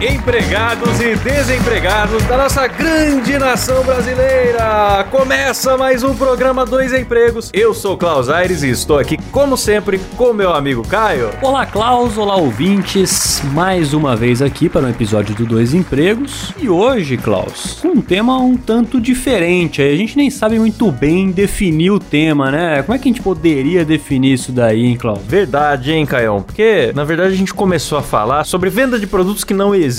Empregados e desempregados da nossa grande nação brasileira! Começa mais um programa Dois Empregos. Eu sou Klaus Aires e estou aqui, como sempre, com meu amigo Caio. Olá, Klaus, olá, ouvintes. Mais uma vez aqui para um episódio do Dois Empregos. E hoje, Klaus, com um tema um tanto diferente. A gente nem sabe muito bem definir o tema, né? Como é que a gente poderia definir isso daí, hein, Klaus? Verdade, hein, Caião? Porque, na verdade, a gente começou a falar sobre venda de produtos que não existem.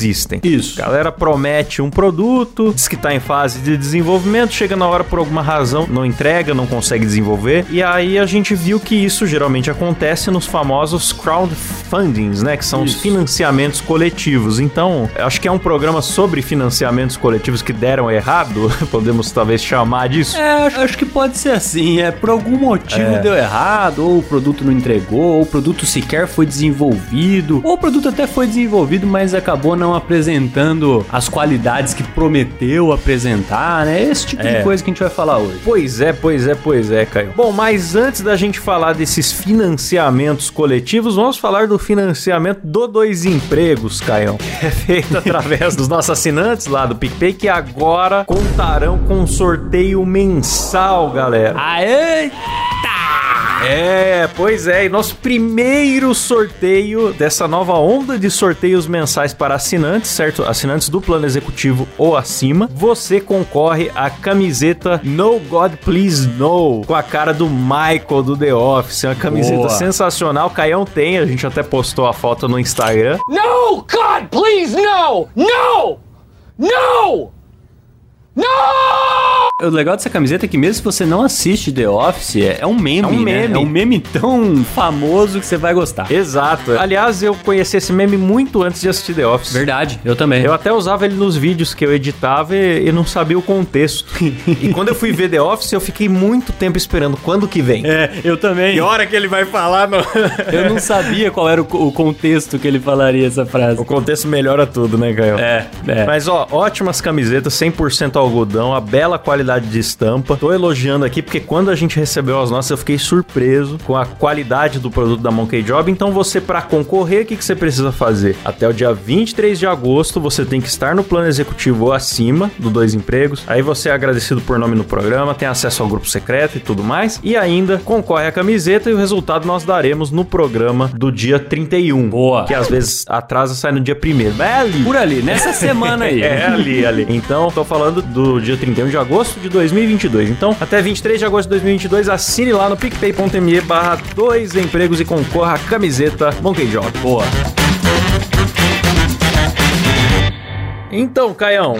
Isso. A galera promete um produto, diz que tá em fase de desenvolvimento, chega na hora por alguma razão, não entrega, não consegue desenvolver. E aí a gente viu que isso geralmente acontece nos famosos crowdfundings, né? Que são os Isso. financiamentos coletivos. Então, acho que é um programa sobre financiamentos coletivos que deram errado, podemos talvez chamar disso. É, acho, acho que pode ser assim. É por algum motivo É. deu errado, ou o produto não entregou, ou o produto sequer foi desenvolvido, ou o produto até foi desenvolvido, mas acabou não apresentando as qualidades que prometeu apresentar, né? Esse tipo É. de coisa que a gente vai falar hoje. Pois é, pois é, pois é, Caio. Bom, mas antes da gente falar desses financiamentos coletivos, vamos falar do financiamento do Dois Empregos, Caio. Que é feito através dos nossos assinantes lá do PicPay, que agora contarão com um sorteio mensal, galera. Aê! É, pois é, e nosso primeiro sorteio dessa nova onda de sorteios mensais para assinantes, certo? Assinantes do plano executivo ou acima. Você concorre à camiseta No God Please No, com a cara do Michael do The Office. É uma camiseta Boa. sensacional. Caião tem, a gente até postou a foto no Instagram. No! God, please, no! No! No! No! O legal dessa camiseta é que mesmo se você não assiste The Office, é, é um meme, É um né? meme. É um meme tão famoso que você vai gostar. Exato. Aliás, eu conheci esse meme muito antes de assistir The Office. Verdade, eu também. Eu até usava ele nos vídeos que eu editava e, e não sabia o contexto. e quando eu fui ver The Office, eu fiquei muito tempo esperando quando que vem. É, eu também. hora que ele vai falar, no... Eu não sabia qual era o, o contexto que ele falaria essa frase. o contexto melhora tudo, né, Gael? É, é. Mas ó, ótimas camisetas, 100% algodão, a bela qualidade de estampa. Tô elogiando aqui porque quando a gente recebeu as nossas, eu fiquei surpreso com a qualidade do produto da Monkey Job. Então você pra concorrer, o que, que você precisa fazer? Até o dia 23 de agosto, você tem que estar no plano executivo ou acima do dois empregos. Aí você é agradecido por nome no programa, tem acesso ao grupo secreto e tudo mais. E ainda concorre à camiseta e o resultado nós daremos no programa do dia 31. Boa. Que às vezes atrasa sai no dia 1 Vai ali. Por ali, nessa semana aí. É ali, ali. Então, tô falando do dia 31 de agosto de 2022. Então, até 23 de agosto de 2022, assine lá no picpay.me barra dois empregos e concorra à camiseta Monkey Job. Boa. Então, Caião,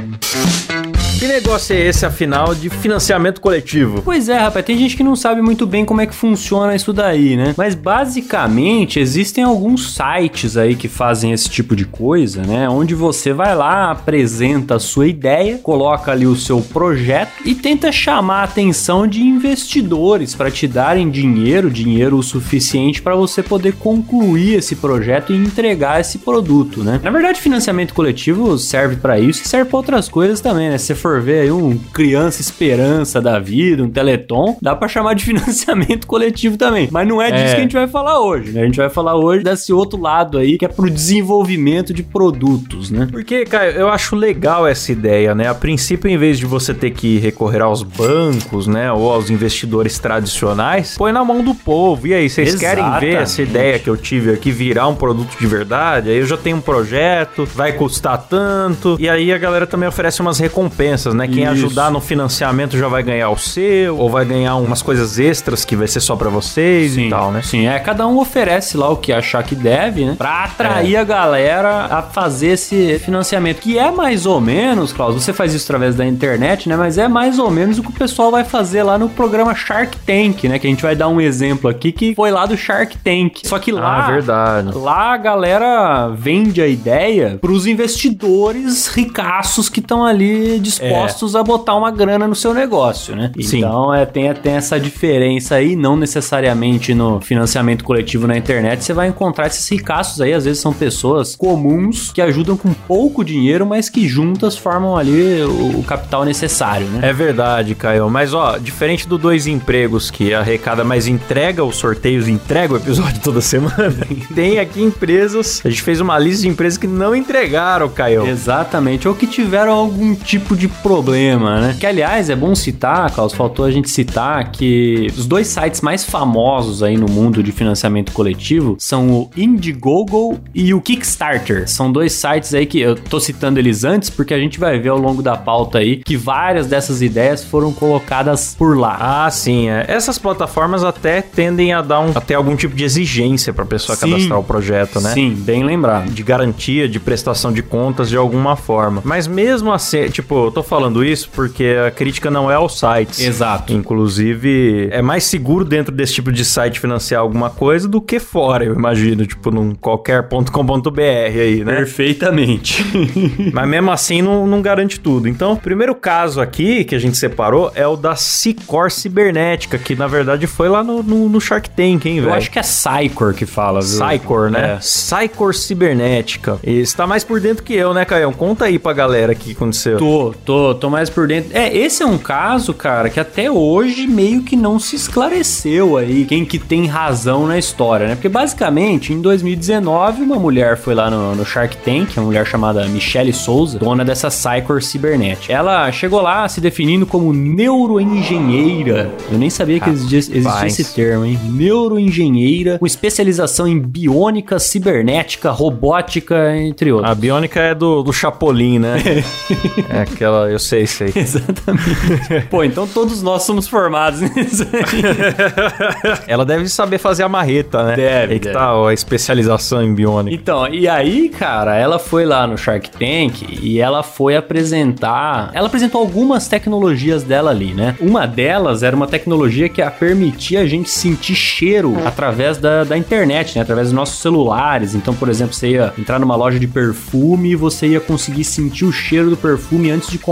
que negócio é esse, afinal, de financiamento coletivo? Pois é, rapaz, tem gente que não sabe muito bem como é que funciona isso daí, né? Mas basicamente existem alguns sites aí que fazem esse tipo de coisa, né? Onde você vai lá, apresenta a sua ideia, coloca ali o seu projeto e tenta chamar a atenção de investidores para te darem dinheiro, dinheiro o suficiente para você poder concluir esse projeto e entregar esse produto, né? Na verdade, financiamento coletivo serve para isso e serve para outras coisas também, né? For ver aí um criança esperança da vida, um teleton, dá para chamar de financiamento coletivo também. Mas não é disso É. que a gente vai falar hoje, né? A gente vai falar hoje desse outro lado aí, que é pro desenvolvimento de produtos, né? Porque, Caio, eu acho legal essa ideia, né? A princípio, em vez de você ter que recorrer aos bancos, né? Ou aos investidores tradicionais, põe na mão do povo. E aí, vocês querem ver essa ideia que eu tive aqui virar um produto de verdade? Aí eu já tenho um projeto, vai custar tanto. E aí a galera também oferece umas recompensas, né? Quem Isso. ajudar no financiamento já vai ganhar o seu, ou vai ganhar umas coisas extras que vai ser só pra vocês e tal, né? Sim, é, cada um oferece lá o que achar que deve, né? Pra atrair a galera a fazer esse financiamento. Que é mais ou menos, Klaus, você faz isso através da internet, né? Mas é mais ou menos o que o pessoal vai fazer lá no programa Shark Tank, né? Que a gente vai dar um exemplo aqui que foi lá do Shark Tank. Só que lá. Ah, verdade. Lá a galera vende a ideia pros investidores ricaços que estão ali dispostos dispostos a botar uma grana no seu negócio, né? Sim. Então é, tem, tem essa diferença aí, não necessariamente no financiamento coletivo na internet, você vai encontrar esses ricaços aí, às vezes são pessoas comuns que ajudam com pouco dinheiro, mas que juntas formam ali o, o capital necessário, né? É verdade, Caio. Mas, ó, diferente do Dois Empregos, que arrecada, mas entrega os sorteios, entrega o episódio toda semana, tem aqui empresas. A gente fez uma lista de empresas que não entregaram, Caio. Exatamente, ou que tiveram algum tipo de problema, né? Que aliás é bom citar, Carlos, faltou a gente citar que os dois sites mais famosos aí no mundo de financiamento coletivo são o Indiegogo e o Kickstarter. São dois sites aí que eu tô citando eles antes porque a gente vai ver ao longo da pauta aí que várias dessas ideias foram colocadas por lá. Ah, sim. é. Essas plataformas até tendem a dar um, até algum tipo de exigência pra pessoa Sim. cadastrar o projeto, né? Sim, bem lembrado. de garantia, de prestação de contas de alguma forma. Mas mesmo assim, tipo, eu tô falando isso porque a crítica não é aos sites. Exato. Inclusive, é mais seguro dentro desse tipo de site financiar alguma coisa do que fora, eu imagino, tipo, num qualquer.com.br aí, né? Perfeitamente. Mas mesmo assim não, não garante tudo. Então, o primeiro caso aqui que a gente separou é o da Cicor Cibernética, que na verdade foi lá no, no, no Shark Tank, hein, velho? eu acho que é Psycor que fala, viu? Cycor, né? É. Cycor Cibernética. E você tá mais por dentro que eu, né, Caião? Conta aí pra galera o que aconteceu. Tô, tô, tô mais por dentro. É, esse é um caso, cara, que até hoje meio que não se esclareceu aí quem que tem razão na história, né? Porque basicamente, em 2019, uma mulher foi lá no, no Shark Tank, uma mulher chamada Michelle Souza, dona dessa Cycor Cibernet. Ela chegou lá se definindo como neuroengenheira. Eu nem sabia que existia, existia esse termo, hein? Neuroengenheira, com especialização em biônica, cibernética, robótica, entre outros. A biônica é do, do Chapolin, né? é aquela, eu sei, sei. Exatamente. Pô, então todos nós somos formados nisso aí. Ela deve saber fazer a marreta, né? Deve, Aí que deve. tá ó, a especialização em biônica. Então, e aí, cara, ela foi lá no Shark Tank e ela foi apresentar. Ela apresentou algumas tecnologias dela ali, né? Uma delas era uma tecnologia que a permitia a gente sentir cheiro através da, da internet, né? Através dos nossos celulares. Então, por exemplo, você ia entrar numa loja de perfume e você ia conseguir sentir o cheiro do perfume antes de comprar,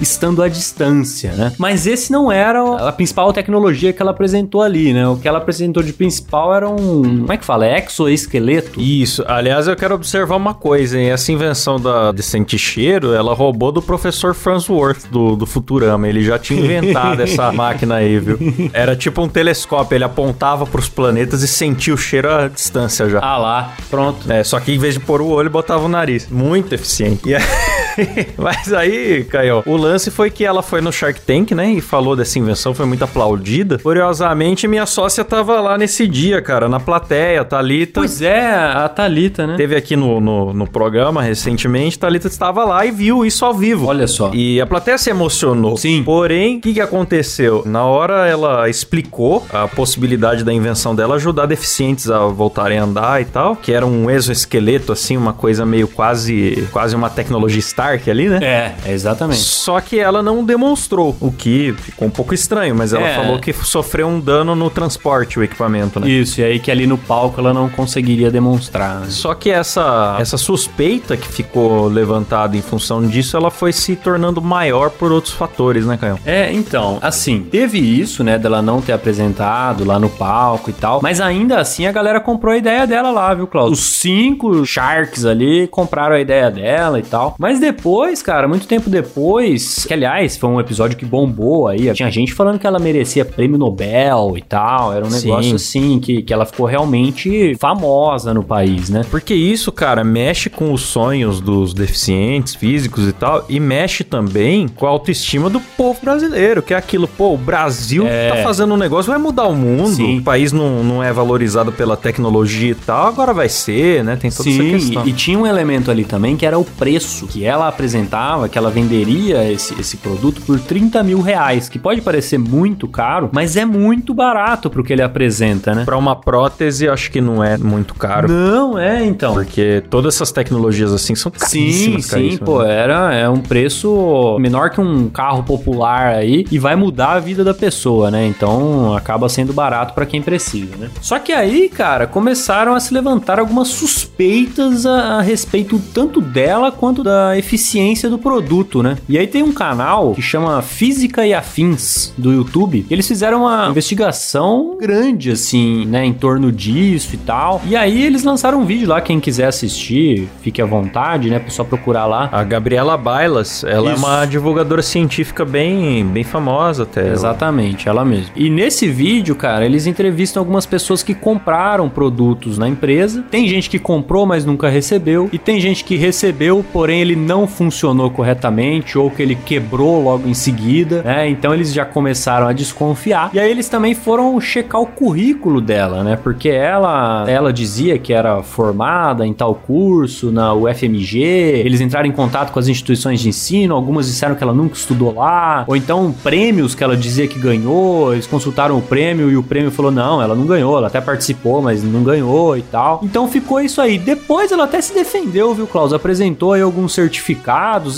estando à distância, né? Mas esse não era a principal tecnologia que ela apresentou ali, né? O que ela apresentou de principal era um. Como é que fala? É exoesqueleto? Isso. Aliás, eu quero observar uma coisa, hein? Essa invenção da, de sentir cheiro, ela roubou do professor Farnsworth do, do Futurama. Ele já tinha inventado essa máquina aí, viu? Era tipo um telescópio, ele apontava pros planetas e sentia o cheiro à distância já. Ah lá, pronto. É, só que em vez de pôr o olho, botava o nariz. Muito eficiente. E aí- Mas aí, Caio, o lance foi que ela foi no Shark Tank, né? E falou dessa invenção, foi muito aplaudida. Curiosamente, minha sócia tava lá nesse dia, cara, na plateia, Thalita. Pois é, a Thalita, né? Teve aqui no, no, no programa recentemente, Thalita estava lá e viu isso ao vivo. Olha só. E a plateia se emocionou. Sim. Porém, o que, que aconteceu? Na hora ela explicou a possibilidade da invenção dela ajudar deficientes a voltarem a andar e tal, que era um exoesqueleto, assim, uma coisa meio quase, quase uma tecnologia Stark ali, né? É, exatamente. Só que ela não demonstrou, o que ficou um pouco estranho, mas ela É. falou que sofreu um dano no transporte, o equipamento, né? Isso, e aí que ali no palco ela não conseguiria demonstrar. né? Só que essa, essa suspeita que ficou levantada em função disso, ela foi se tornando maior por outros fatores, né, Caio? É, então, assim, teve isso, né, dela não ter apresentado lá no palco e tal, mas ainda assim a galera comprou a ideia dela lá, viu, Claudio? Os cinco Sharks ali compraram a ideia dela e tal. Mas depois, cara, muito tempo depois, que aliás foi um episódio que bombou aí, tinha gente falando que ela merecia prêmio Nobel e tal, era um Sim. negócio assim, que, que ela ficou realmente famosa no país, né? Porque isso, cara, mexe com os sonhos dos deficientes físicos e tal, e mexe também com a autoestima do povo brasileiro, que é aquilo, pô, o Brasil É. tá fazendo um negócio, vai mudar o mundo, Sim. o país não, não é valorizado pela tecnologia e tal, agora vai ser, né? Tem toda essa Sim, questão. e, e tinha um elemento ali também que era o preço que ela apresentava, que ela venderia esse, esse produto por 30 mil reais, que pode parecer muito caro, mas é muito barato pro que ele apresenta, né? Pra uma prótese, acho que não é muito caro. Não, é então. Porque todas essas tecnologias assim são Sim, caríssimas, sim, caríssimas, pô, né? era é um preço menor que um carro popular aí e vai mudar a vida da pessoa, né? Então acaba sendo barato pra quem precisa, né? Só que aí, cara, começaram a se levantar algumas suspeitas a, a respeito tanto dela quanto da eficiência do produto, né? E aí tem um canal que chama Física e Afins do YouTube. Eles fizeram uma investigação grande, assim, né, em torno disso e tal. E aí eles lançaram um vídeo lá, quem quiser assistir, fique à vontade, né? Só procurar lá. A Gabriela Bailas, ela Isso. é uma divulgadora científica bem, bem famosa até. Exatamente, ela mesma. E nesse vídeo, cara, eles entrevistam algumas pessoas que compraram produtos na empresa. Tem gente que comprou, mas nunca recebeu. E tem gente que recebeu, porém ele não funcionou corretamente ou que ele quebrou logo em seguida, né? Então eles já começaram a desconfiar. E aí eles também foram checar o currículo dela, né? Porque ela, ela dizia que era formada em tal curso na UFMG. Eles entraram em contato com as instituições de ensino, algumas disseram que ela nunca estudou lá, ou então prêmios que ela dizia que ganhou, eles consultaram o prêmio e o prêmio falou: não, ela não ganhou, ela até participou, mas não ganhou e tal. Então ficou isso aí. Depois ela até se defendeu, viu, Klaus? Apresentou aí alguns certificados.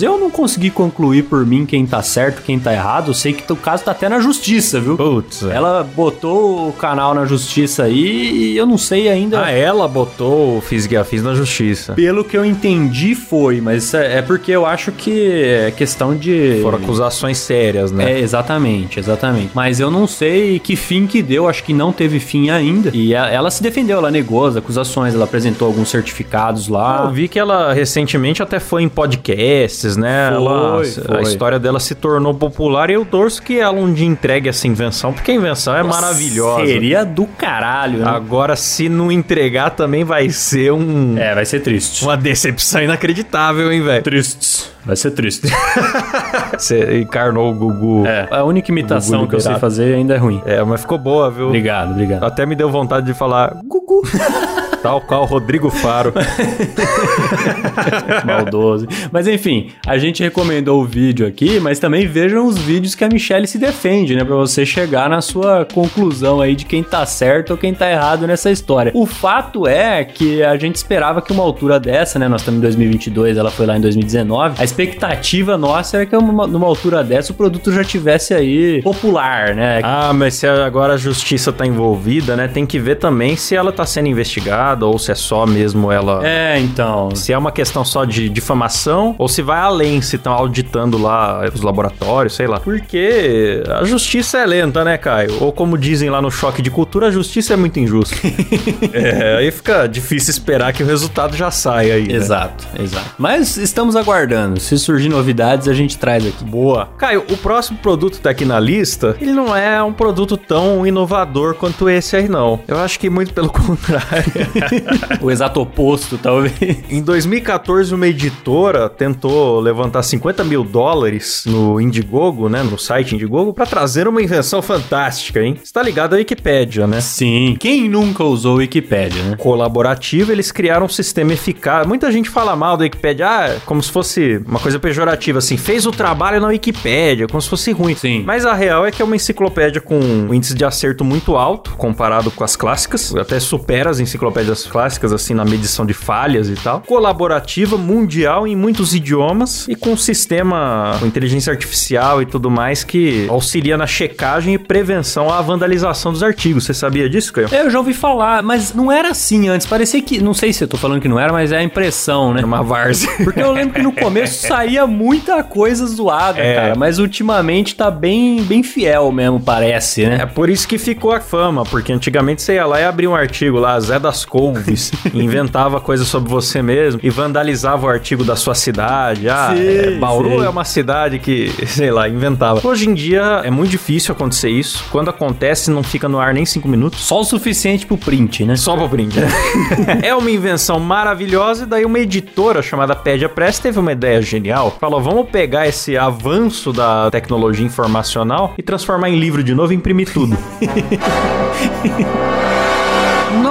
Eu não consegui concluir por mim quem tá certo, quem tá errado. Eu sei que o caso tá até na justiça, viu? Putz. é. Ela botou o canal na justiça aí e eu não sei ainda. Ah, ela botou o Afins na justiça. Pelo que eu entendi foi, mas é é porque eu acho que é questão de. Foram acusações sérias, né? É, exatamente, exatamente. Mas eu não sei que fim que deu, acho que não teve fim ainda. E a- ela se defendeu, ela negou as acusações, ela apresentou alguns certificados Eu lá. vi que ela recentemente até foi em podcasts, né? Foi, ela, foi. A história dela se tornou popular e eu torço que ela um dia entregue essa invenção, porque a invenção é maravilhosa. Seria do caralho, né? Agora, se não entregar, também vai ser um, É, vai ser triste. uma decepção inacreditável, hein, velho? Tristes. Vai ser triste. Você encarnou o Gugu. é, a única imitação que eu sei fazer ainda é ruim. É, mas ficou boa, viu? Obrigado, obrigado. Até me deu vontade de falar Gugu. Tal qual Rodrigo Faro. Maldoso. Mas enfim, a gente recomendou o vídeo aqui, mas também vejam os vídeos que a Michelle se defende, né? Pra você chegar na sua conclusão aí de quem tá certo ou quem tá errado nessa história. O fato é que a gente esperava que uma altura dessa, né? Nós estamos em 2022, ela foi lá em 2019. A expectativa nossa era que uma- numa altura dessa o produto já tivesse aí popular, né? Ah, mas se agora a justiça tá envolvida, né? Tem que ver também se ela tá sendo investigada ou se é só mesmo ela. É, então. Se é uma questão só de difamação ou se vai além, se estão auditando lá os laboratórios, sei lá. Porque a justiça é lenta, né, Caio? Ou como dizem lá no Choque de Cultura, a justiça é muito injusta. é, aí fica difícil esperar que o resultado já saia aí. né? Exato, exato. Mas estamos aguardando. Se surgir novidades, a gente traz aqui. Boa. Caio, o próximo produto que tá aqui na lista, ele não é um produto tão inovador quanto esse aí, não. Eu acho que muito pelo contrário. o exato oposto, talvez. em 2014, uma editora tentou levantar 50 mil dólares no Indiegogo, né, no site Indiegogo, pra trazer uma invenção fantástica, hein? Você tá ligado à Wikipédia, né? Sim. Quem nunca usou o Wikipedia, né? colaborativo, eles criaram um sistema eficaz. Muita gente fala mal da Wikipédia, ah, como se fosse uma coisa pejorativa, assim, fez o trabalho na Wikipédia, como se fosse ruim. Sim. Mas a real é que é uma enciclopédia com um índice de acerto muito alto, comparado com as clássicas, até supera as enciclopédias clássicas, assim, na medição de falhas e tal. Colaborativa, mundial, em muitos idiomas, e com um sistema com inteligência artificial e tudo mais que auxilia na checagem e prevenção à vandalização dos artigos. Você sabia disso, Caio? Eu já ouvi falar, mas não era assim antes. Parecia que. Não sei se eu tô falando que não era, mas é a impressão, né? É uma várzea. Porque eu lembro que no começo saía muita coisa zoada, É. cara. Mas ultimamente tá bem, bem fiel mesmo, parece, né? É por isso que ficou a fama, porque antigamente você ia lá e abria um artigo lá, Zé das Couves, inventava coisas sobre você mesmo e vandalizava o artigo da sua cidade. Ah, Sim, é, Bauru sim. é uma cidade que, sei lá, inventava. Hoje em dia é muito difícil acontecer isso. Quando acontece, não fica no ar nem cinco minutos. Só o suficiente pro print, né? Só pra brinde. é uma invenção maravilhosa, e daí uma editora chamada Pedia Press teve uma ideia genial. Falou: vamos pegar esse avanço da tecnologia informacional e transformar em livro de novo e imprimir tudo.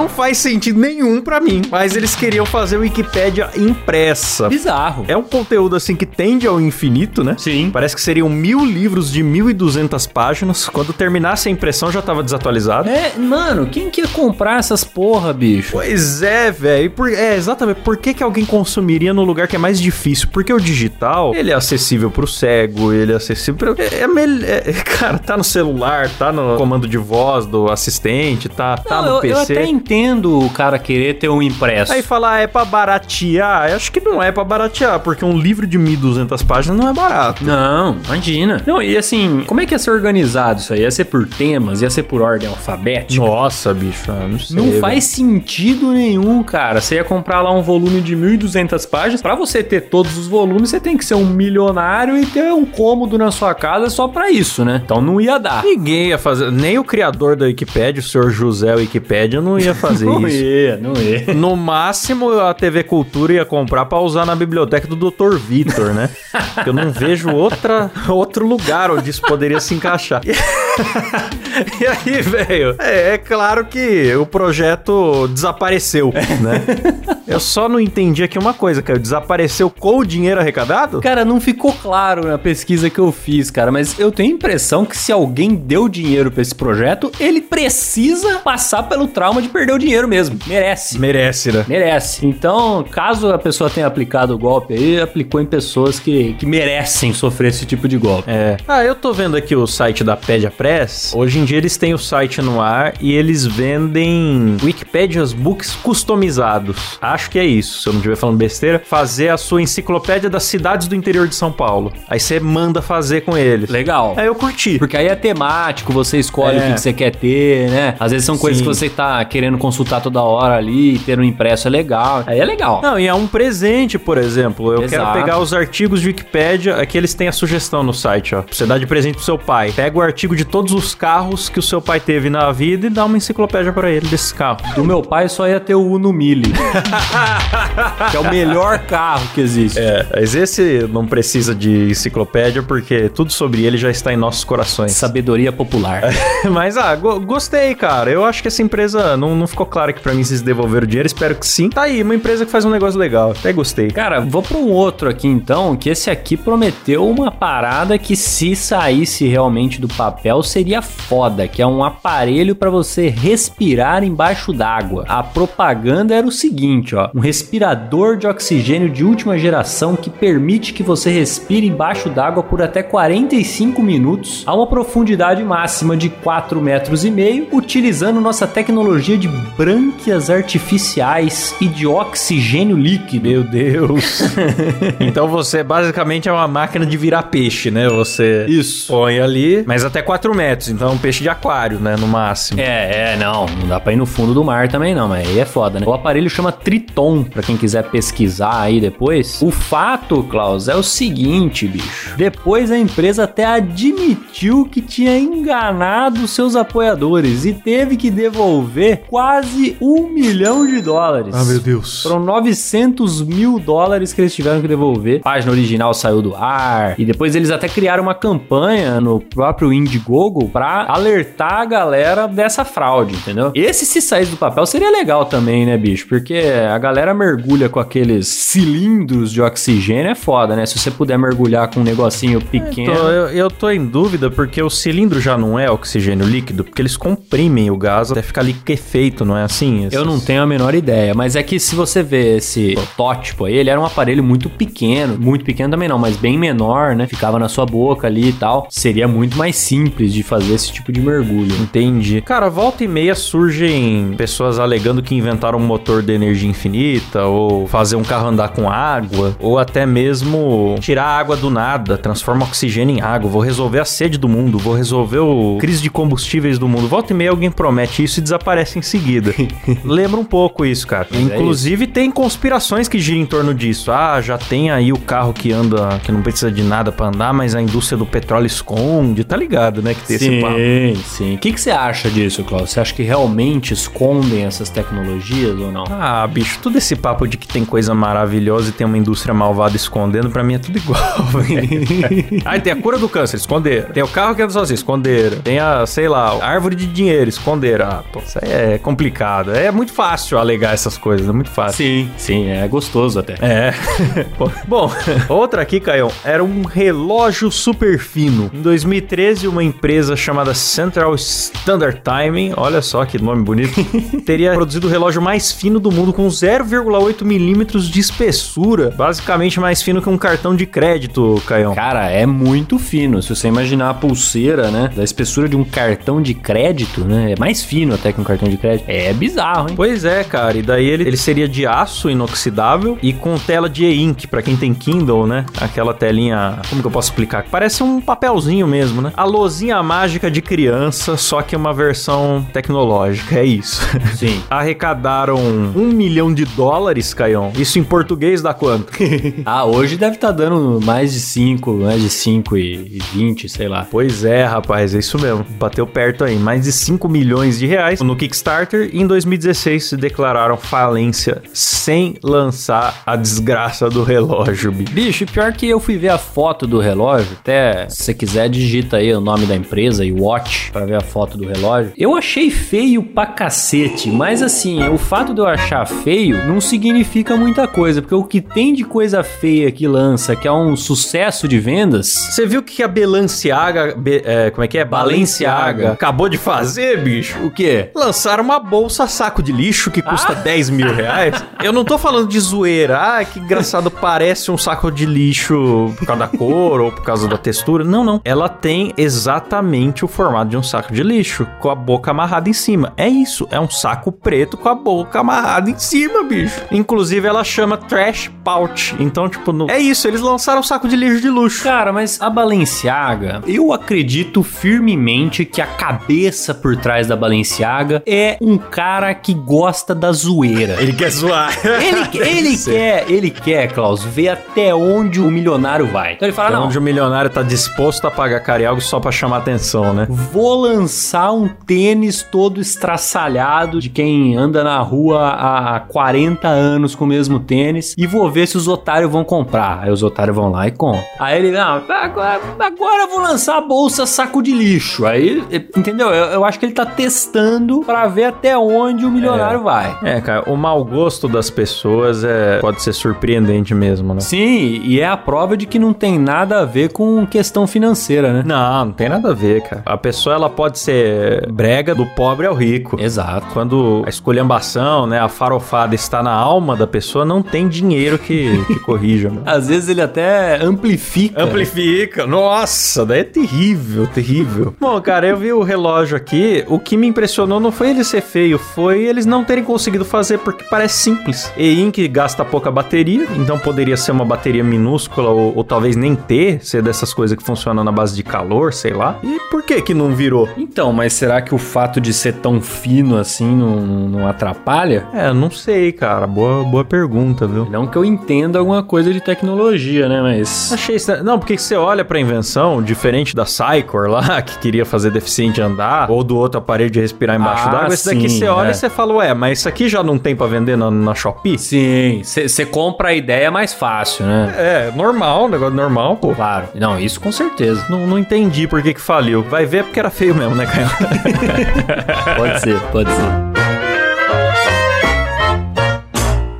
Não faz sentido nenhum pra mim, mas eles queriam fazer Wikipédia impressa. Bizarro. É um conteúdo assim que tende ao infinito, né? Sim. Parece que seriam mil livros de 1.200 páginas. Quando terminasse a impressão já tava desatualizado. É, mano, quem que ia comprar essas porra, bicho? Pois é, velho. É, exatamente. Por que, que alguém consumiria no lugar que é mais difícil? Porque o digital, ele é acessível pro cego, ele é acessível pro... É, é mel- é- cara, tá no celular, tá no comando de voz do assistente, tá, tá Não, no eu, eu PC. até entendo o cara querer ter um impresso. Aí falar, ah, é pra baratear? Eu acho que não é pra baratear, porque um livro de 1.200 páginas não é barato. Não, imagina. Não, e assim, como é que ia ser organizado isso aí? Ia ser por temas? Ia ser por ordem alfabética? Nossa, bicho, não sei. Não faz sentido nenhum, cara. Você ia comprar lá um volume de 1.200 páginas. Pra você ter todos os volumes, você tem que ser um milionário e ter um cômodo na sua casa só pra isso, né? Então não ia dar. Ninguém ia fazer, nem o criador da Wikipédia, o senhor José Wikipédia, não ia fazer Não isso. ia, não ia. No máximo, a TV Cultura ia comprar pra usar na biblioteca do Dr. Vitor, né? Porque eu não vejo outra, outro lugar onde isso poderia se encaixar. E aí, velho, é, é claro que o projeto desapareceu, né? Eu só não entendi aqui uma coisa, cara. Desapareceu com o dinheiro arrecadado? Cara, não ficou claro na pesquisa que eu fiz, cara, mas eu tenho a impressão que se alguém deu dinheiro pra esse projeto, ele precisa passar pelo trauma de perder o dinheiro mesmo. Merece. Merece, né? Merece. Então, caso a pessoa tenha aplicado o golpe aí, aplicou em pessoas que, que merecem sofrer esse tipo de golpe. É. Ah, eu tô vendo aqui o site da Pedia Press. Hoje em dia eles têm o site no ar e eles vendem Wikipedias Books customizados. Acho que é isso, se eu não estiver falando besteira. Fazer a sua enciclopédia das cidades do interior de São Paulo. Aí você manda fazer com eles. Legal. Aí eu curti. Porque aí é temático, você escolhe É. o que que você quer ter, né? Às vezes são coisas Sim. que você tá querendo consultar toda hora ali, e ter um impresso é legal. Aí é legal. Não, e é um presente, por exemplo. Eu Exato. quero pegar os artigos de Wikipédia. Aqui eles têm a sugestão no site, ó. Pra você dar de presente pro seu pai. Pega o artigo de todos os carros que o seu pai teve na vida e dá uma enciclopédia pra ele desses carros. Do meu pai só ia ter o Uno Mille. que é o melhor carro que existe. É, mas esse não precisa de enciclopédia porque tudo sobre ele já está em nossos corações. Sabedoria popular. Mas, ah, go- gostei, cara. Eu acho que essa empresa não, não ficou claro aqui pra mim se eles devolveram o dinheiro. Espero que sim. Tá aí, uma empresa que faz um negócio legal. Até gostei. Cara, vou pra um outro aqui então, que esse aqui prometeu uma parada que se saísse realmente do papel seria foda, que é um aparelho pra você respirar embaixo d'água. A propaganda era o seguinte, ó, um respirador de oxigênio de última geração que permite que você respire embaixo d'água por até 45 minutos a uma profundidade máxima de 4 metros e meio, utilizando nossa tecnologia de brânquias artificiais e de oxigênio líquido. Meu Deus. então você basicamente é uma máquina de virar peixe, né? Você Isso. põe ali, mas até 4 metros. Então é um peixe de aquário, né? No máximo. É, é, não. Não dá pra ir no fundo do mar também, não. Mas aí é foda, né? O aparelho chama Triton, pra quem quiser pesquisar aí depois. O fato, Klaus, é o seguinte, bicho. Depois a empresa até admitiu que tinha enganado seus apoiadores e teve que devolver quase um milhão de dólares. Ah, Deus. Foram 900 mil dólares que eles tiveram que devolver. A página original saiu do ar. E depois eles até criaram uma campanha no próprio Indiegogo pra alertar a galera dessa fraude, entendeu? Esse, se saísse do papel, seria legal também, né, bicho? Porque a galera mergulha com aqueles cilindros de oxigênio, é foda, né? Se você puder mergulhar com um negocinho pequeno. Tô- eu, eu tô em dúvida porque o cilindro já não é oxigênio líquido, porque eles comprimem o gás até ficar liquefeito, não é assim? Eu não tenho a menor ideia, mas é que se você vê esse protótipo aí, ele era um aparelho muito pequeno, muito pequeno também não, mas bem menor, né? Ficava na sua boca ali e tal. Seria muito mais simples de fazer esse tipo de mergulho. Entendi. Cara, volta e meia surgem pessoas alegando que inventaram um motor de energia infinita, ou fazer um carro andar com água, ou até mesmo tirar água do nada, transforma oxigênio em água, vou resolver a sede do mundo, vou resolver o crise de combustíveis do mundo. Volta e meia alguém promete isso e desaparece em seguida. Lembra um pouco isso, cara. Mas é Inclusive tem conspirações que giram em torno disso. Ah, já tem aí o carro que anda, que não precisa de nada pra andar, mas a indústria do petróleo esconde, tá ligado, né? Que tem esse papo. Sim, sim. O que, que você acha disso, Klaus? Você acha que realmente escondem essas tecnologias ou não? Ah, bicho, tudo esse papo de que tem coisa maravilhosa e tem uma indústria malvada escondendo, pra mim é tudo igual, velho. Aí tem a cura do câncer, esconderam. Tem o carro que anda sozinho, esconderam. Tem a, sei lá, a árvore de dinheiro, esconderam. Ah, pô, isso aí é complicado. É muito fácil alegar essas coisas, é muito fácil. Sim, sim, é gostoso até. É. Bom, outra aqui, Caio, era um relógio super fino. Em 2013, uma empresa chamada Central Standard Timing, olha só que nome bonito, teria produzido o relógio mais fino do mundo com 0,8 milímetros de espessura. Basicamente mais fino que um cartão de crédito, Caião. Cara, é muito fino. Se você imaginar a pulseira, né? Da espessura de um cartão de crédito, né? É mais fino até que um cartão de crédito. É bizarro, hein? Pois é, cara. E daí ele, ele seria de aço inoxidável e com tela de e-ink, pra quem tem Kindle, né? Aquela telinha. Como que eu posso explicar? Parece um papelzinho mesmo, né? A lozinha mágica de criança, só que uma versão tecnológica. É isso. Sim. Arrecadaram um milhão de dólares, Caião. Isso em português dá quanto? Ah, hoje deve estar dando mais de 5, mais de 5 e 20, sei lá. Pois é, rapaz, é isso mesmo. Bateu perto aí. Mais de 5 milhões de reais no Kickstarter. E em 2016 declararam falência sem lançar a desgraça do relógio, bicho. Bicho, pior que eu fui ver a foto do relógio, até se você quiser digita aí o nome da empresa e watch pra ver a foto do relógio. Eu achei feio pra cacete, mas assim, o fato de eu achar feio não significa muita coisa, porque o que tem de coisa feia que lança, que é um sucesso de vendas, Você viu o que a Balenciaga, Be- é, como é que é? Balenciaga acabou de fazer, bicho? o quê? Lançaram uma bolsa saco de lixo que custa 10 mil reais. Eu não tô falando de zoeira. Ah, que engraçado, parece um saco de lixo por causa da cor ou por causa da textura. Não, não. Ela tem exatamente o formato de um saco de lixo, com a boca amarrada em cima. É isso, é um saco preto com a boca amarrada em cima, bicho. Inclusive, ela chama Trash Pouch. Então, tipo, no- é isso, eles lançaram um saco de lixo de luxo. Cara, mas a Balenciaga, eu acredito firmemente que a cabeça por trás da Balenciaga é um cara que gosta da zoeira. Ele quer zoar. Ele, ele quer, ele quer, Klaus, ver até onde o milionário vai. Então ele fala, Até não, onde o milionário tá disposto a pagar caro e algo só pra chamar atenção, né? vou lançar um tênis todo estraçalhado de quem anda na rua há 40 anos com o mesmo tênis e vou ver se os otários vão comprar. Aí os otários vão lá e compram. Aí ele, não, agora, agora eu vou lançar a bolsa saco de lixo. Aí, entendeu? Eu, eu acho que ele tá testando pra ver até onde o milionário vai. É, cara, o mau gosto das pessoas é pode ser surpreendente mesmo, né? Sim, e é a prova de que não tem nada a ver com questão financeira, né? Não, não tem nada a ver, cara. A pessoa ela pode ser brega do pobre ao rico. Exato. Quando a esculhambação, né, a farofada está na alma da pessoa, não tem dinheiro que, que corrija. né? Às vezes ele até amplifica. Amplifica. Nossa, daí é terrível, terrível. Bom, cara, eu vi o relógio aqui. O que me impressionou não foi ele ser feio, foi eles não terem conseguido fazer porque parece simples. E-Ink gasta pouca bateria, então poderia ser uma bateria minúscula ou, ou talvez nem ter, ser dessas coisas que funcionam na base de calor, sei lá. E por que que não virou? Então, mas será que o fato de ser tão fino assim não, não atrapalha? É, não sei, cara. Boa, boa pergunta, viu? Não que eu entenda alguma coisa de tecnologia, né? Mas. Achei estranho. Não, porque você olha pra invenção, diferente da Cycor lá, que queria fazer deficiente andar, ou do outro aparelho de respirar embaixo Ah, d'água, esse daqui você olha é. e você fala, ué, mas isso aqui já não tem pra vender na, na Shopee? Sim, você compra a ideia mais fácil, né? É, normal, negócio normal, pô. Claro. Não, isso com certeza. Não, não entendi por que que faliu. Vai ver porque era feio mesmo, né, Caio? Pode ser, pode ser.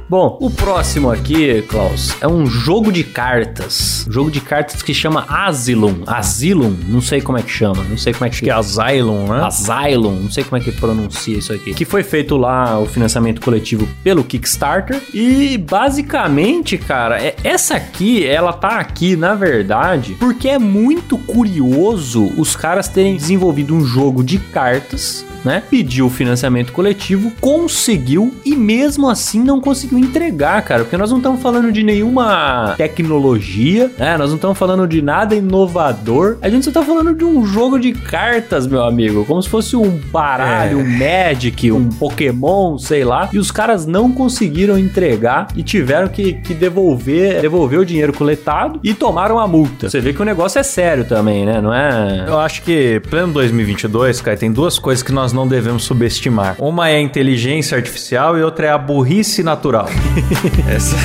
Bom, o próximo aqui, Klaus, é um jogo de cartas. Um jogo de cartas que chama Asylum. Asylum? Não sei como é que chama. Não sei como é que que é Asylum, né? Asylum, não sei como é que pronuncia isso aqui. Que foi feito lá o financiamento coletivo pelo Kickstarter. E basicamente, cara, é- essa aqui, ela tá aqui, na verdade, porque é muito curioso os caras terem desenvolvido um jogo de cartas. Né? Pediu o financiamento coletivo, conseguiu e mesmo assim não conseguiu entregar, cara, porque nós não estamos falando de nenhuma tecnologia, né? Nós não estamos falando de nada inovador. A gente só tá falando de um jogo de cartas, meu amigo, como se fosse um baralho, É. um Magic, um Pokémon, sei lá. E os caras não conseguiram entregar e tiveram que, que devolver, devolver o dinheiro coletado e tomaram a multa. Você vê que o negócio é sério também, né? Não é Eu acho que pleno 2022, cara, tem duas coisas que nós não devemos subestimar. Uma é a inteligência artificial e outra é a burrice natural. Essa-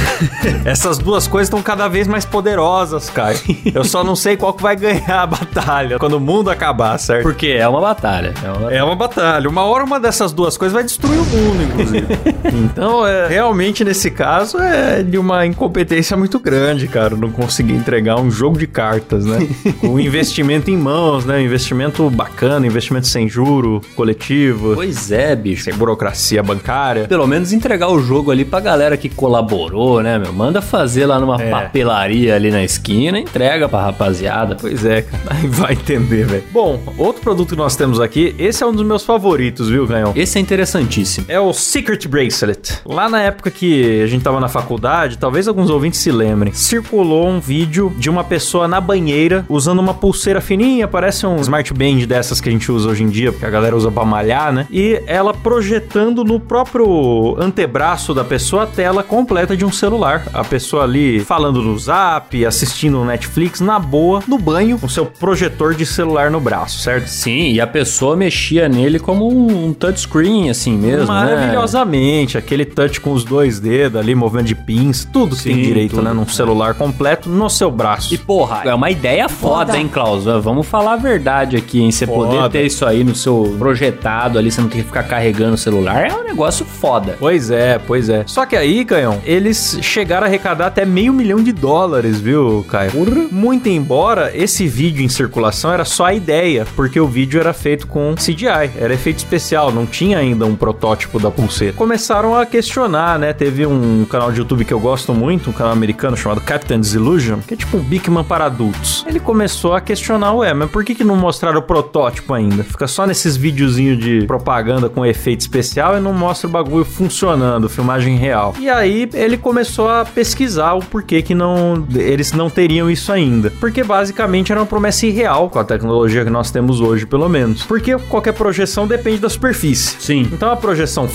essas duas coisas estão cada vez mais poderosas, cara. Eu só não sei qual que vai ganhar a batalha quando o mundo acabar, certo? porque é uma batalha. É uma... É uma batalha. Uma hora uma dessas duas coisas vai destruir o mundo, inclusive. então, é, realmente, nesse caso, é de uma incompetência muito grande, cara. Não conseguir entregar um jogo de cartas, né? Com investimento em mãos, né? Um investimento bacana, investimento sem juro, coletivo. Efetivo, Pois é, bicho. sem burocracia bancária. Pelo menos entregar o jogo ali pra galera que colaborou, né, meu? Manda fazer lá numa É. papelaria ali na esquina, entrega pra rapaziada. Pois é, cara. Vai entender, velho. Bom, outro produto que nós temos aqui, esse é um dos meus favoritos, viu, Ganhão? Esse é interessantíssimo. É o Secret Bracelet. Lá na época que a gente tava na faculdade, talvez alguns ouvintes se lembrem, circulou um vídeo de uma pessoa na banheira usando uma pulseira fininha, parece um smart band dessas que a gente usa hoje em dia, porque a galera usa pra malhar, né? E ela projetando no próprio antebraço da pessoa a tela completa de um celular. A pessoa ali falando no zap, assistindo no Netflix, na boa, no banho, com seu projetor de celular no braço, certo? Sim, e a pessoa mexia nele como um, um touchscreen, assim mesmo, né? Maravilhosamente, aquele touch com os dois dedos ali, movimento de pins, tudo que tem Sim, direito, tudo. né? Num celular completo no seu braço. E porra, é uma ideia foda, Foda. hein, Klaus? Vamos falar a verdade aqui, hein? Você Foda. poder ter isso aí no seu ali, você não tem que ficar carregando o celular, é um negócio foda. Pois é, pois é. Só que aí, Canhão, eles chegaram a arrecadar até meio milhão de dólares, viu, Caio? Muito embora esse vídeo em circulação era só a ideia, porque o vídeo era feito com CGI, era efeito especial, não tinha ainda um protótipo da pulseira. Começaram a questionar, né? Teve um canal de YouTube que eu gosto muito, um canal americano chamado Captain Disillusion, que é tipo um Bigman para adultos. Ele começou a questionar, ué, mas por que, que não mostraram o protótipo ainda? Fica só nesses videozinhos de propaganda com efeito especial e não mostra o bagulho funcionando, filmagem real. E aí ele começou a pesquisar o porquê que não eles não teriam isso ainda. Porque basicamente era uma promessa irreal com a tecnologia que nós temos hoje, pelo menos. Porque qualquer projeção depende da superfície. Sim. Então a projeção,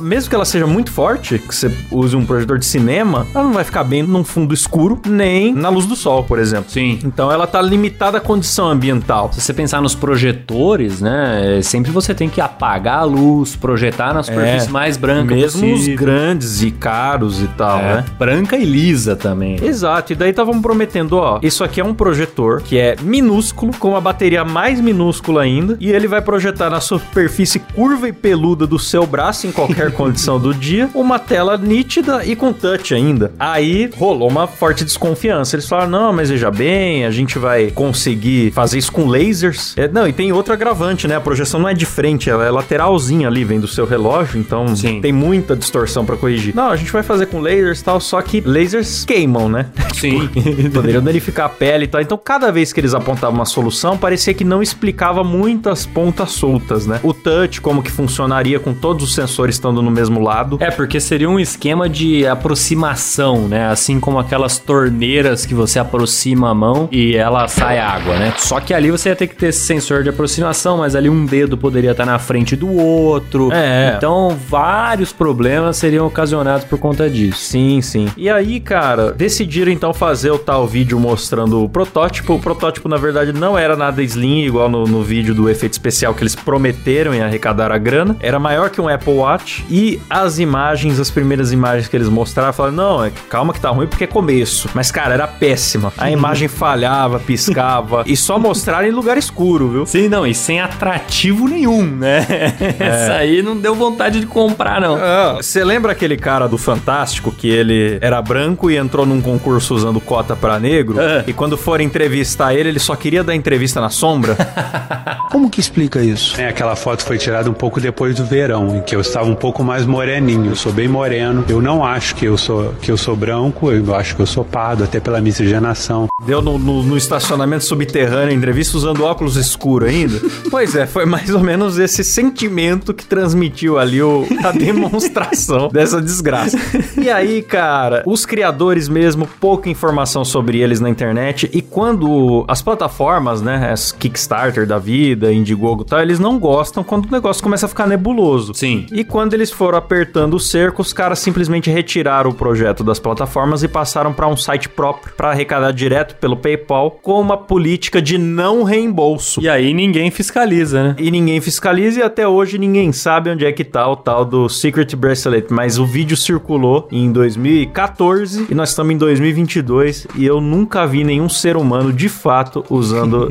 mesmo que ela seja muito forte, que você use um projetor de cinema, ela não vai ficar bem num fundo escuro, nem na luz do sol, por exemplo. Sim. Então ela tá limitada à condição ambiental. Se você pensar nos projetores, né? é, Sempre você tem que apagar a luz, projetar na superfície mais branca Mesmo os possível. grandes e caros e tal, É, né? branca e lisa também. Exato, e daí estavam prometendo, ó, isso aqui é um projetor que é minúsculo, com uma bateria mais minúscula ainda, e ele vai projetar na superfície curva e peluda do seu braço, em qualquer condição do dia, uma tela nítida e com touch ainda. Aí rolou uma forte desconfiança. Eles falaram, não, mas veja bem, a gente vai conseguir fazer isso com lasers. É, não, e tem outro agravante, né? A projeção não é de frente, ela é lateralzinha ali, vem do seu relógio, então Sim. tem muita distorção pra corrigir. Não, a gente vai fazer com lasers e tal, só que lasers queimam, né? Sim. Poderiam danificar a pele e tal. Então, cada vez que eles apontavam uma solução, parecia que não explicava muitas pontas soltas, né? O touch, como que funcionaria com todos os sensores estando no mesmo lado. É, porque seria um esquema de aproximação, né? Assim como aquelas torneiras que você aproxima a mão e ela sai água, né? Só que ali você ia ter que ter esse sensor de aproximação, mas ali um dedo poderia estar na frente do outro. É. Então, vários problemas seriam ocasionados por conta disso. Sim, sim. E aí, cara, decidiram então fazer o tal vídeo mostrando o protótipo. O protótipo, na verdade, não era nada slim, igual no, no vídeo do efeito especial que eles prometeram em arrecadar a grana. Era maior que um Apple Watch. E as imagens, as primeiras imagens que eles mostraram, falaram: não, é calma que tá ruim porque é começo. Mas, cara, era péssima. A imagem falhava, piscava. e só mostraram em lugar escuro, viu? Sim, não, e sem atrativo nenhum, né? Essa aí não deu vontade de comprar, não. Ah, Você lembra aquele cara do Fantástico que ele era branco e entrou num concurso usando cota pra negro? É. E quando for entrevistar ele, ele só queria dar entrevista na sombra? Como que explica isso? É, aquela foto foi tirada um pouco depois do verão, em que eu estava um pouco mais moreninho. Eu sou bem moreno. Eu não acho que eu sou que eu sou branco, eu acho que eu sou pardo, até pela miscigenação. Deu no, no- no estacionamento subterrâneo a entrevista usando óculos escuros ainda? pois é, foi mais ou menos esse sentimento que transmitiu ali o- a demonstração dessa desgraça. E aí, cara, os criadores mesmo, pouca informação sobre eles na internet. E quando as plataformas, né, as Kickstarter da vida, Indiegogo e tal, eles não gostam quando o negócio começa a ficar nebuloso. Sim. E quando eles foram apertando o cerco, os caras simplesmente retiraram o projeto das plataformas e passaram para um site próprio para arrecadar direto pelo PayPal com uma política de não reembolso. E aí ninguém fiscaliza, né? E ninguém fiscaliza e até hoje ninguém sabe onde é que tá o tal do Secret Bracelet, mas o vídeo circulou em 2014 e nós estamos em 2022 e eu nunca vi nenhum ser humano de fato usando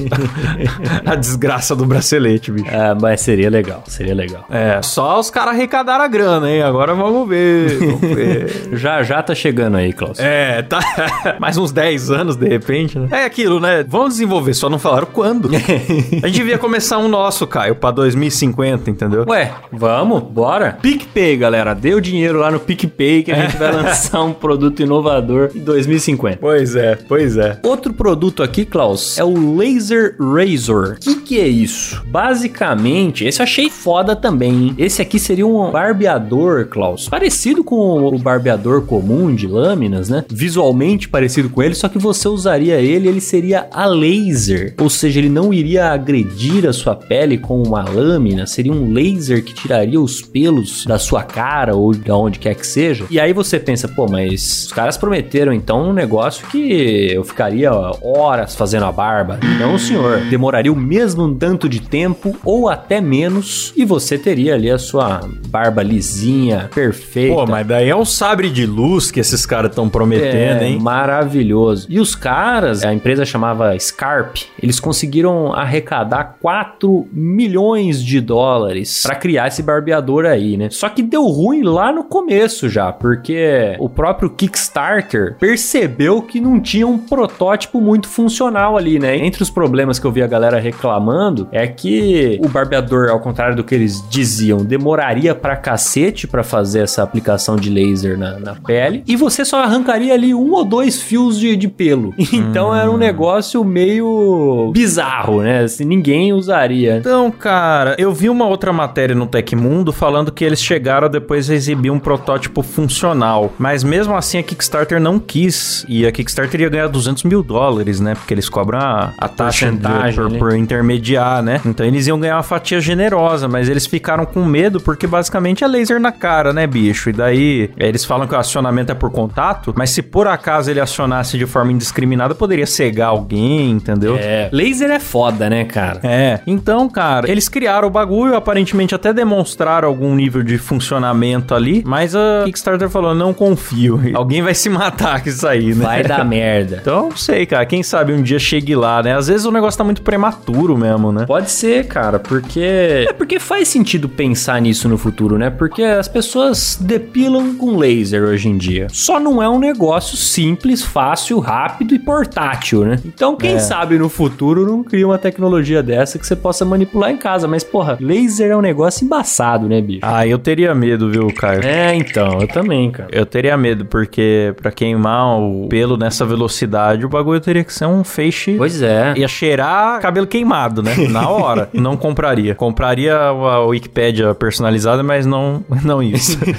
a desgraça do bracelete, bicho. É, mas seria legal, seria legal. É, só os caras arrecadaram a grana, hein? Agora vamos ver. Vamos ver. Já já tá chegando aí, Klaus. é, tá. Mais uns 10 anos, de repente, né? É aquilo, né? Vamos desenvolver, só não falaram quando. a gente devia começar um nosso, Caio, pra 2050, entendeu? Ué, vamos, bora. PicPay, galera. Dê o dinheiro lá no PicPay que a gente vai lançar um produto inovador em 2050. Pois é, pois é. Outro produto aqui, Klaus, é o Laser Razor. O que, que é isso? Basicamente, esse eu achei foda também, hein? Esse aqui seria um barbeador, Klaus, parecido com o barbeador comum de lâminas, né? Visualmente parecido com ele, só que você usaria ele, ele seria a laser. Ou seja, ele não iria agredir a sua pele com uma lâmina, seria um laser que tiraria os pelos da sua cara ou de onde quer que seja. E aí você pensa, pô, mas os caras prometeram então um negócio que eu ficaria horas fazendo a barba. Não, senhor. Demoraria o mesmo tanto de tempo ou até menos e você teria ali a sua barba lisinha, perfeita. Pô, mas daí é um sabre de luz que esses caras estão prometendo, É, hein? maravilhoso. E os caras, a empresa chamava Scarp, eles conseguiram arrecadar 4 milhões de dólares pra criar esse barbeador aí, né? Só que deu ruim lá no começo já, porque o próprio Kickstarter percebeu que não tinha um protótipo muito funcional ali, né? Entre os problemas que eu vi a galera reclamando é que o barbeador, ao contrário do que eles diziam, demoraria pra cacete pra fazer essa aplicação de laser na, na pele e você só arrancaria ali um ou dois fios de, de pelo. Então era um negócio meio bizarro, né? Assim, ninguém usaria. Então, cara, eu vi uma outra matéria no Tecmundo falando que eles chegaram depois a exibir um protótipo funcional. Mas mesmo assim a Kickstarter não quis. E a Kickstarter ia ganhar 200 mil dólares, né? Porque eles cobram a, a taxa de, por, por intermediar, né? Então eles iam ganhar uma fatia generosa, mas eles ficaram com medo porque basicamente é laser na cara, né, bicho? E daí eles falam que o acionamento é por contato, mas se por acaso ele acionasse de forma indiscriminada, poderia cegar alguém, entendeu? É, laser é foda, né, cara? É, então, cara, eles criaram o bagulho, aparentemente até demonstraram algum nível de funcionamento ali, mas a Kickstarter falou, não confio. Alguém vai se matar com isso aí, né? Vai dar merda. Então, não sei, cara, quem sabe um dia chegue lá, né? Às vezes o negócio tá muito prematuro mesmo, né? Pode ser, cara, porque. É porque faz sentido pensar nisso no futuro, né? Porque as pessoas depilam com laser hoje em dia. Só não é um negócio simples, fácil, rápido e portátil, né? Então, quem É. sabe no futuro não cria uma tecnologia dessa que você possa manipular em casa. Mas, porra, laser é um negócio embaçado, né, bicho? Ah, eu teria medo, viu, Caio? É, então, eu também, cara. Eu teria medo, porque pra queimar o pelo nessa velocidade, o bagulho teria que ser um feixe. Pois é. Ia cheirar cabelo queimado, né? Na hora. não compraria. Compraria a Wikipédia personalizada, mas não, não isso.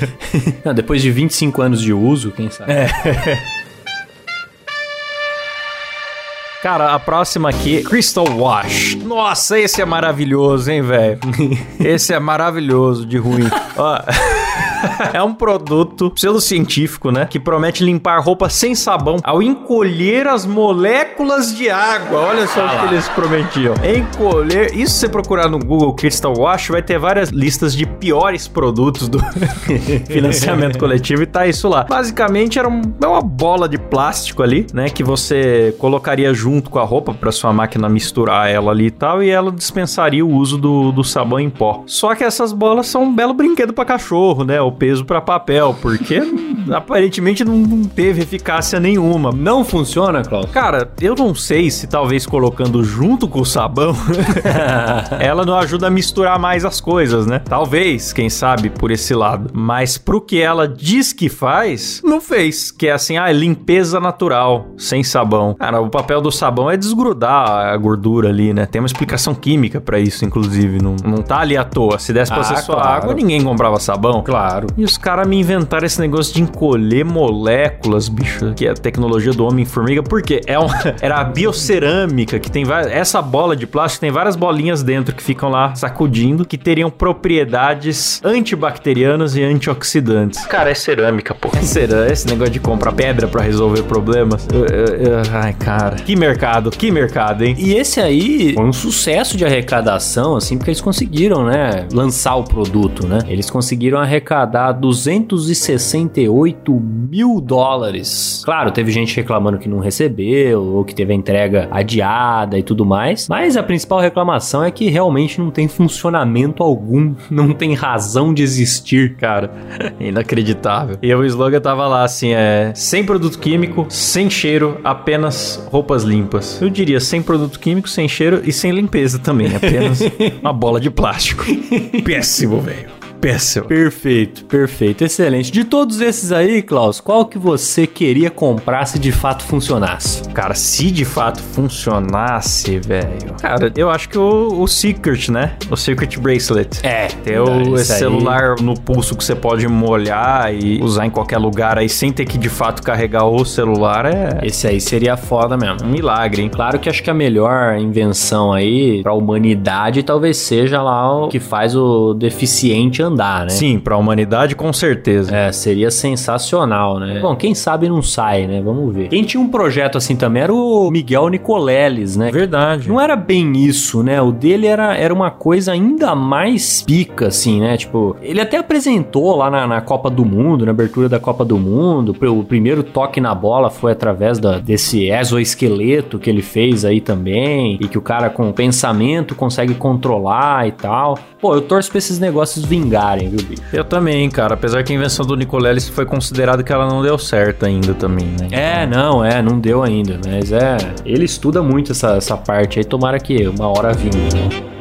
Não, depois de 25 anos de uso, quem sabe? É. Cara, a próxima aqui, Crystal Wash. Nossa, esse é maravilhoso, hein, velho? Esse é maravilhoso de ruim. Ó. É um produto pseudocientífico, né? Que promete limpar roupa sem sabão ao encolher as moléculas de água. Olha só o que eles prometiam. Encolher. Isso você procurar no Google Crystal Wash, vai ter várias listas de piores produtos do financiamento coletivo e tá isso lá. Basicamente era um- é uma bola de plástico ali, né? Que você colocaria junto com a roupa pra sua máquina misturar ela ali e tal, e ela dispensaria o uso do, do sabão em pó. Só que essas bolas são um belo brinquedo pra cachorro, né? O peso pra papel, porque aparentemente não, não teve eficácia nenhuma. Não funciona, Klaus? Cara, eu não sei se talvez colocando junto com o sabão ela não ajuda a misturar mais as coisas, né? Talvez, quem sabe, por esse lado. Mas pro que ela diz que faz, não fez. Que é assim, ah, limpeza natural, sem sabão. Cara, o papel do sabão é desgrudar a gordura ali, né? Tem uma explicação química pra isso, inclusive. Não, não tá ali à toa. Se desse pra Ah, ser só claro. água, ninguém comprava sabão. Claro. E os caras me inventaram esse negócio de encolher moléculas, bicho, que é a tecnologia do Homem-Formiga, porque é um, era a biocerâmica, que tem várias. Essa bola de plástico tem várias bolinhas dentro que ficam lá sacudindo, que teriam propriedades antibacterianas e antioxidantes. Cara, é cerâmica, pô. É cerâmica. Esse negócio de comprar pedra pra resolver problemas. Eu- eu- eu- ai, cara. Que mercado, que mercado, hein? E esse aí foi um sucesso de arrecadação, assim, porque eles conseguiram, né, lançar o produto, né? Eles conseguiram arrecadar dar 268 mil dólares. Claro, teve gente reclamando que não recebeu, ou que teve a entrega adiada e tudo mais, mas a principal reclamação é que realmente não tem funcionamento algum, não tem razão de existir. Cara, inacreditável. E o slogan tava lá assim, é... Sem produto químico, sem cheiro, apenas roupas limpas. Eu diria sem produto químico, sem cheiro e sem limpeza também, apenas uma bola de plástico. Péssimo, velho. Péssimo. Perfeito, perfeito, excelente. De todos esses aí, Klaus, qual que você queria comprar se de fato funcionasse? Cara, se de fato funcionasse, velho. Cara, eu acho que o, o Secret, né? O Secret Bracelet. É, Ter o esse celular no pulso que você pode molhar e usar em qualquer lugar aí sem ter que de fato carregar o celular é Esse aí seria foda mesmo. um milagre, hein? Claro que acho que a melhor invenção aí pra humanidade talvez seja lá o que faz o deficiente andar, né? Sim, pra humanidade com certeza. É, seria sensacional, né? Bom, quem sabe não sai, né? Vamos ver. Quem tinha um projeto assim também era o Miguel Nicoleles, né? Verdade. Não era bem isso, né? O dele era, era uma coisa ainda mais pica, assim, né? Tipo, ele até apresentou lá na, na Copa do Mundo, na abertura da Copa do Mundo. O primeiro toque na bola foi através da, desse exoesqueleto que ele fez aí também. E que o cara com pensamento consegue controlar e tal. Pô, eu torço pra esses negócios viu, bicho? Eu também, cara. Apesar que a invenção do Nicoleles foi considerado que ela não deu certo ainda também, né? É, não, é, não deu ainda, mas é. Ele estuda muito essa, essa parte aí, tomara que uma hora vinga. né?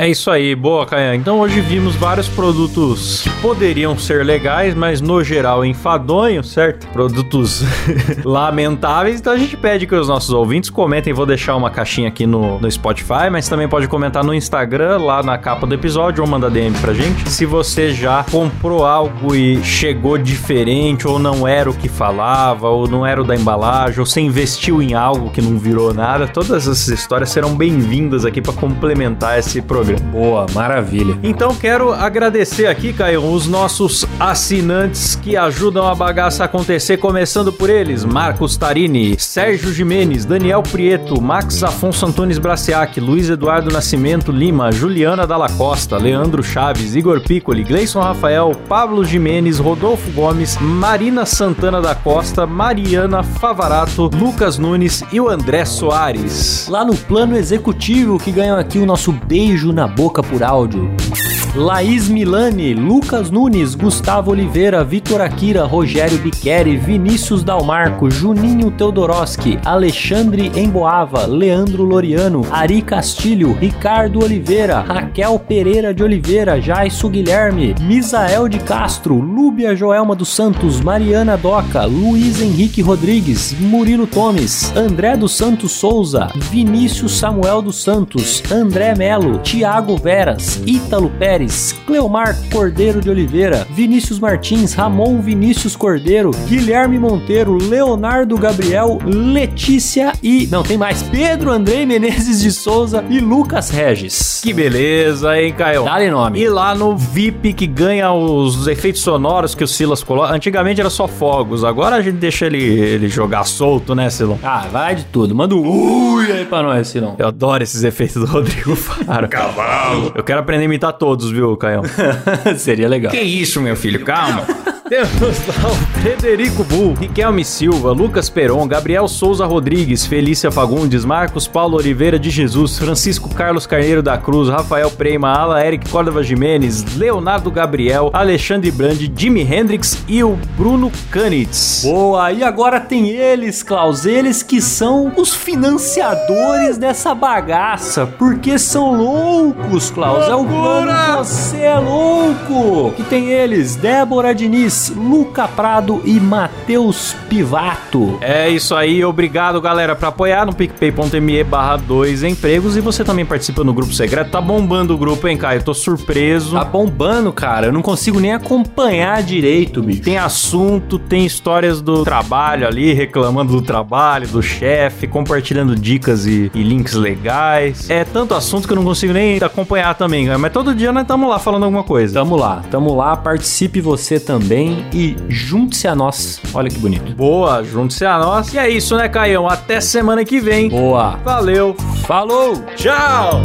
É isso aí, boa, Caio. Então hoje vimos vários produtos que poderiam ser legais, mas no geral enfadonhos, certo? Produtos lamentáveis. Então a gente pede que os nossos ouvintes comentem. Vou deixar uma caixinha aqui no, no Spotify, mas também pode comentar no Instagram, lá na capa do episódio, ou mandar DM pra gente. Se você já comprou algo e chegou diferente, ou não era o que falava, ou não era o da embalagem, ou você investiu em algo que não virou nada, todas essas histórias serão bem-vindas aqui para complementar esse programa. Boa, maravilha. Então quero agradecer aqui, Caio, os nossos assinantes que ajudam a bagaça a acontecer, começando por eles: Marcos Tarini, Sérgio Jimenez, Daniel Prieto, Max Afonso Antunes Braciac, Luiz Eduardo Nascimento Lima, Juliana Dalla Costa, Leandro Chaves, Igor Piccoli, Gleison Rafael, Pablo Jimenez, Rodolfo Gomes, Marina Santana da Costa, Mariana Favarato, Lucas Nunes e o André Soares. Lá no plano executivo que ganham aqui o nosso beijo na boca por áudio. Laís Milani, Lucas Nunes, Gustavo Oliveira, Vitor Akira, Rogério Biqueri, Vinícius Dalmarco, Juninho Teodoroski, Alexandre Emboava, Leandro Loriano, Ari Castilho, Ricardo Oliveira, Raquel Pereira de Oliveira, Jaisso Guilherme, Misael de Castro, Lúbia Joelma dos Santos, Mariana Doca, Luiz Henrique Rodrigues, Murilo Tomes, André dos Santos Souza, Vinícius Samuel dos Santos, André Melo, Tiago Veras, Ítalo Pérez, Cleomar Cordeiro de Oliveira, Vinícius Martins, Ramon Vinícius Cordeiro, Guilherme Monteiro, Leonardo Gabriel, Letícia e. Não, tem mais. Pedro Andrei Menezes de Souza e Lucas Regis. Que beleza, hein, Caio? Dá-lhe nome. E lá no VIP que ganha os efeitos sonoros que o Silas coloca. Antigamente era só fogos, agora a gente deixa ele, ele jogar solto, né, Silão? Ah, vai de tudo. Manda um ui aí pra nós, Silão. Eu adoro esses efeitos do Rodrigo Faro. Cavalo! Eu quero aprender a imitar todos, viu, Caio? Seria legal. Que isso, meu filho? Calma. Temos lá o Frederico Bull, Riquelme Silva, Lucas Peron, Gabriel Souza Rodrigues, Felícia Fagundes, Marcos Paulo Oliveira de Jesus, Francisco Carlos Carneiro da Cruz, Rafael Prema, Ala Eric Córdova Jimenez, Leonardo Gabriel, Alexandre Brandi, Jimi Hendrix e o Bruno Canitz. Boa, e agora tem eles, Klaus, eles que são os financiadores dessa bagaça, porque são loucos, Klaus, é o plano Você é Louco, que tem eles, Débora Diniz, Luca Prado e Matheus Pivato. É isso aí, obrigado galera pra apoiar no picpay.me barra 2 empregos e você também participa no grupo secreto, tá bombando o grupo, hein, Caio? Tô surpreso. Tá bombando, cara, eu não consigo nem acompanhar direito, bicho. Tem assunto, tem histórias do trabalho ali, reclamando do trabalho, do chefe, compartilhando dicas e, e links legais. É tanto assunto que eu não consigo nem acompanhar também, cara. mas todo dia nós estamos lá falando alguma coisa. Tamo lá, tamo lá, participe você também e junte-se a nós. Olha que bonito. Boa, junte-se a nós. E é isso, né, Caião? Até semana que vem. Boa. Valeu. Falou! Tchau!